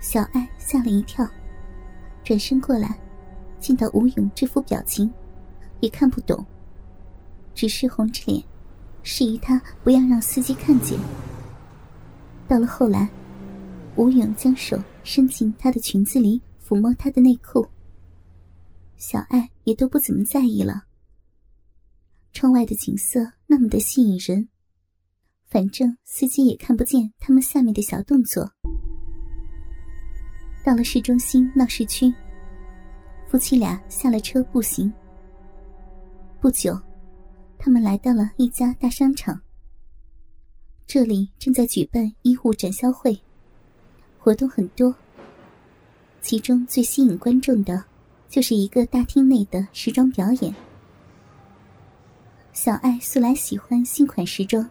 小爱吓了一跳，转身过来，见到吴勇这副表情，也看不懂，只是红着脸，示意他不要让司机看见。到了后来，吴勇将手伸进她的裙子里抚摸她的内裤，小爱也都不怎么在意了。窗外的景色那么的吸引人，反正司机也看不见他们下面的小动作。到了市中心闹市区，夫妻俩下了车步行。不久，他们来到了一家大商场。这里正在举办衣物展销会，活动很多。其中最吸引观众的，就是一个大厅内的时装表演。小爱素来喜欢新款时装，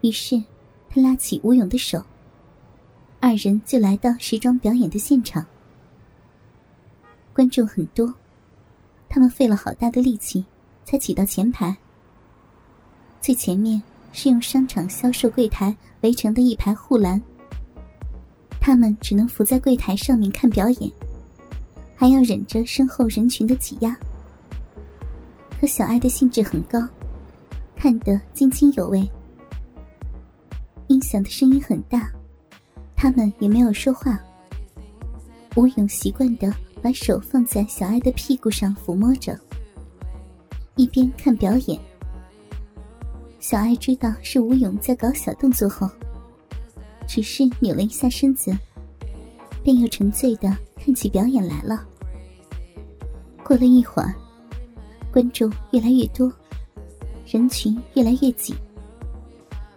于是她拉起吴勇的手。二人就来到时装表演的现场，观众很多，他们费了好大的力气才挤到前排。最前面是用商场销售柜台围成的一排护栏，他们只能伏在柜台上面看表演，还要忍着身后人群的挤压。可小爱的兴致很高，看得津津有味。音响的声音很大。他们也没有说话。吴勇习惯的把手放在小爱的屁股上抚摸着，一边看表演。小爱知道是吴勇在搞小动作后，只是扭了一下身子，便又沉醉的看起表演来了。过了一会儿，观众越来越多，人群越来越挤。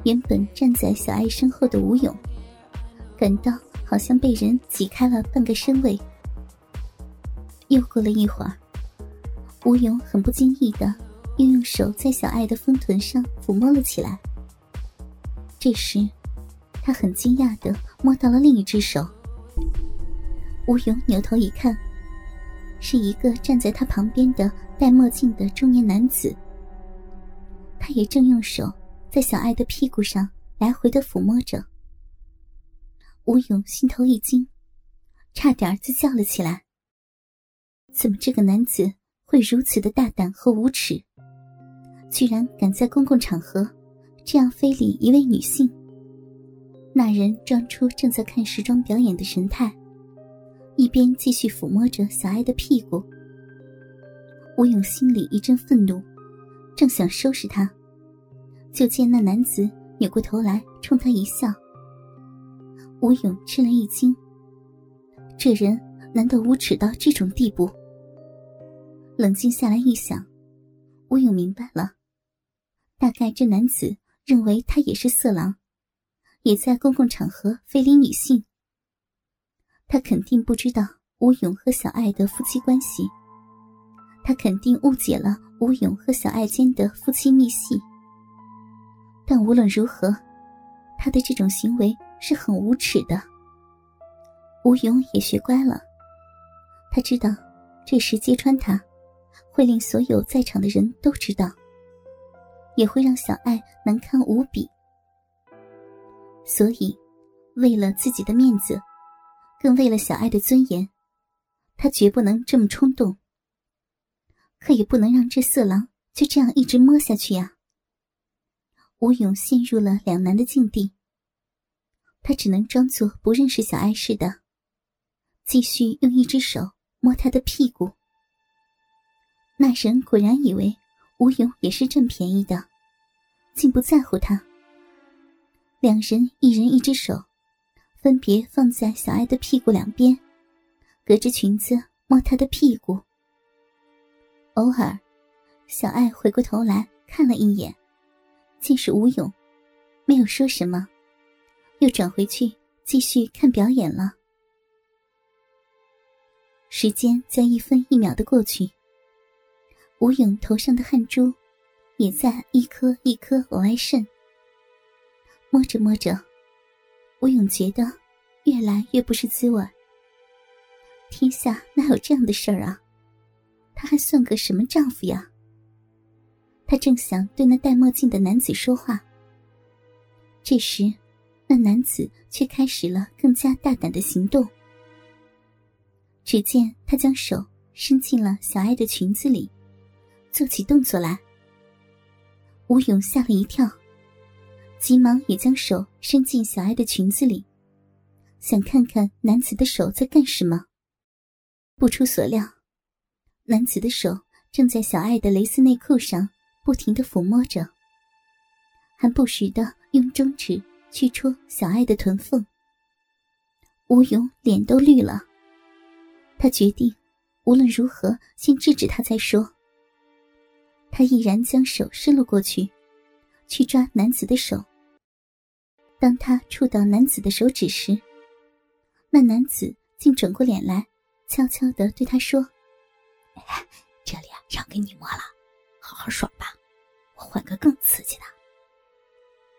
原本站在小爱身后的吴勇。感到好像被人挤开了半个身位。又过了一会儿，吴勇很不经意的又用手在小爱的丰臀上抚摸了起来。这时，他很惊讶的摸到了另一只手。吴勇扭头一看，是一个站在他旁边的戴墨镜的中年男子。他也正用手在小爱的屁股上来回的抚摸着。吴勇心头一惊，差点就叫了起来。怎么这个男子会如此的大胆和无耻？居然敢在公共场合这样非礼一位女性？那人装出正在看时装表演的神态，一边继续抚摸着小爱的屁股。吴勇心里一阵愤怒，正想收拾他，就见那男子扭过头来冲他一笑。吴勇吃了一惊，这人难道无耻到这种地步？冷静下来一想，吴勇明白了，大概这男子认为他也是色狼，也在公共场合非礼女性。他肯定不知道吴勇和小爱的夫妻关系，他肯定误解了吴勇和小爱间的夫妻密系。但无论如何，他的这种行为。是很无耻的。吴勇也学乖了，他知道这时揭穿他，会令所有在场的人都知道，也会让小爱难堪无比。所以，为了自己的面子，更为了小爱的尊严，他绝不能这么冲动。可也不能让这色狼就这样一直摸下去呀。吴勇陷入了两难的境地。他只能装作不认识小爱似的，继续用一只手摸她的屁股。那人果然以为吴勇也是占便宜的，竟不在乎他。两人一人一只手，分别放在小爱的屁股两边，隔着裙子摸她的屁股。偶尔，小爱回过头来看了一眼，见是吴勇，没有说什么。又转回去继续看表演了。时间在一分一秒的过去，吴勇头上的汗珠也在一颗一颗往外渗。摸着摸着，吴勇觉得越来越不是滋味。天下哪有这样的事儿啊？他还算个什么丈夫呀？他正想对那戴墨镜的男子说话，这时。那男子却开始了更加大胆的行动。只见他将手伸进了小爱的裙子里，做起动作来。吴勇吓了一跳，急忙也将手伸进小爱的裙子里，想看看男子的手在干什么。不出所料，男子的手正在小爱的蕾丝内裤上不停的抚摸着，还不时的用中指。去戳小爱的臀缝，吴勇脸都绿了。他决定无论如何先制止他再说。他毅然将手伸了过去，去抓男子的手。当他触到男子的手指时，那男子竟转过脸来，悄悄的对他说：“这里啊，让给你摸了，好好爽吧，我换个更刺激的。”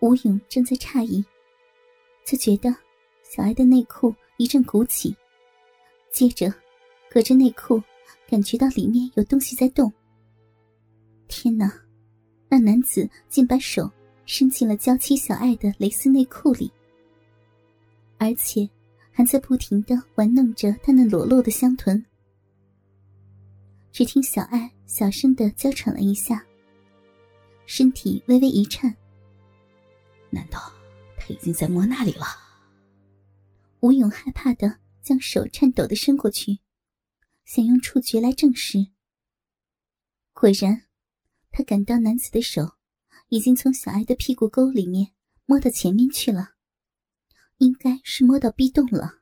吴勇正在诧异，就觉得小爱的内裤一阵鼓起，接着隔着内裤感觉到里面有东西在动。天哪！那男子竟把手伸进了娇妻小爱的蕾丝内裤里，而且还在不停的玩弄着她那裸露的香臀。只听小爱小声的娇喘了一下，身体微微一颤。难道他已经在摸那里了？吴勇害怕的将手颤抖的伸过去，想用触觉来证实。果然，他感到男子的手已经从小爱的屁股沟里面摸到前面去了，应该是摸到逼洞了。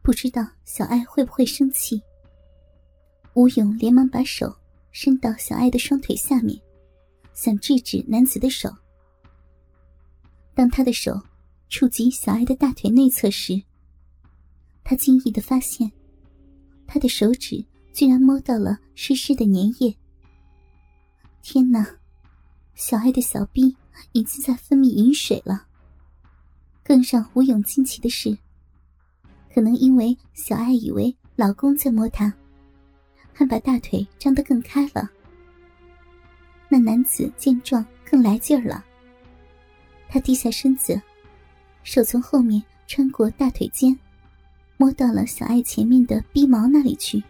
不知道小爱会不会生气？吴勇连忙把手伸到小爱的双腿下面，想制止男子的手。当他的手触及小爱的大腿内侧时，他惊异的发现，他的手指居然摸到了湿湿的粘液。天哪，小爱的小臂已经在分泌饮水了。更让吴勇惊奇的是，可能因为小爱以为老公在摸她，还把大腿张得更开了。那男子见状更来劲儿了。他低下身子，手从后面穿过大腿间，摸到了小爱前面的逼毛那里去。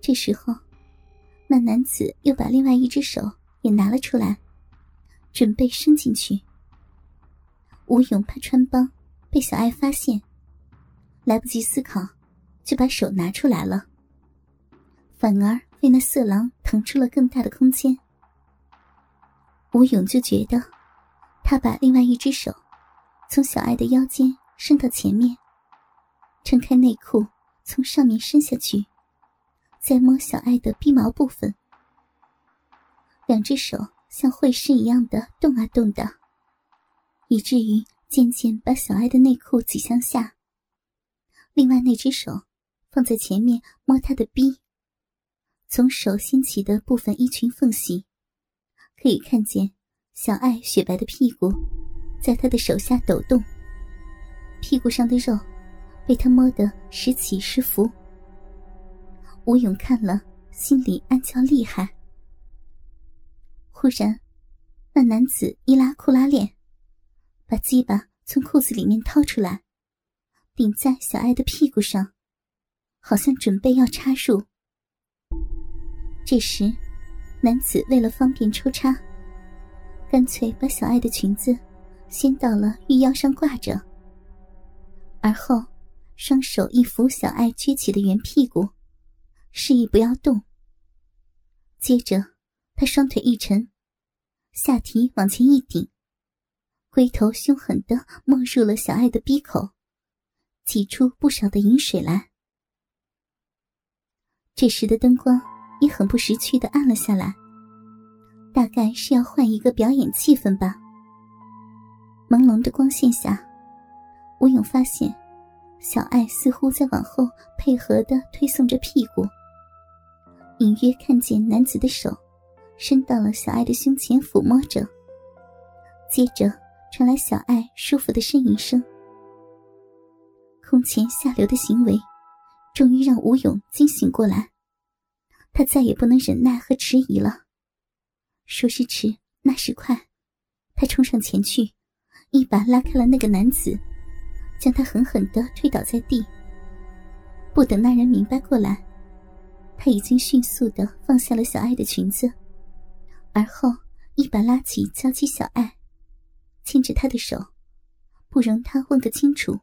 这时候，那男子又把另外一只手也拿了出来，准备伸进去。吴勇怕穿帮被小爱发现，来不及思考，就把手拿出来了，反而为那色狼腾出了更大的空间。吴勇就觉得，他把另外一只手从小爱的腰间伸到前面，撑开内裤，从上面伸下去，再摸小爱的逼毛部分。两只手像会师一样的动啊动的，以至于渐渐把小爱的内裤挤向下。另外那只手放在前面摸她的逼，从手掀起的部分衣裙缝隙。可以看见小爱雪白的屁股，在他的手下抖动。屁股上的肉被他摸得时起时伏。吴勇看了，心里暗叫厉害。忽然，那男子一拉裤拉链，把鸡巴从裤子里面掏出来，顶在小爱的屁股上，好像准备要插入。这时。男子为了方便抽插，干脆把小爱的裙子掀到了玉腰上挂着，而后双手一扶小爱撅起的圆屁股，示意不要动。接着，他双腿一沉，下体往前一顶，龟头凶狠的没入了小爱的鼻口，挤出不少的饮水来。这时的灯光。也很不识趣的按了下来，大概是要换一个表演气氛吧。朦胧的光线下，吴勇发现小爱似乎在往后配合的推送着屁股，隐约看见男子的手伸到了小爱的胸前抚摸着，接着传来小爱舒服的呻吟声。空前下流的行为，终于让吴勇惊醒过来。他再也不能忍耐和迟疑了。说时迟，那时快，他冲上前去，一把拉开了那个男子，将他狠狠的推倒在地。不等那人明白过来，他已经迅速的放下了小爱的裙子，而后一把拉起娇妻小爱，牵着她的手，不容他问个清楚，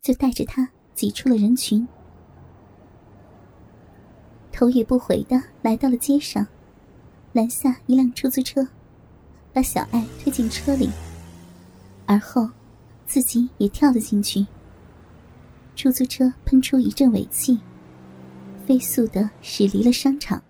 就带着她挤出了人群，头也不回的来到了街上，拦下一辆出租车，把小爱推进车里，而后自己也跳了进去。出租车喷出一阵尾气，飞速的驶离了商场。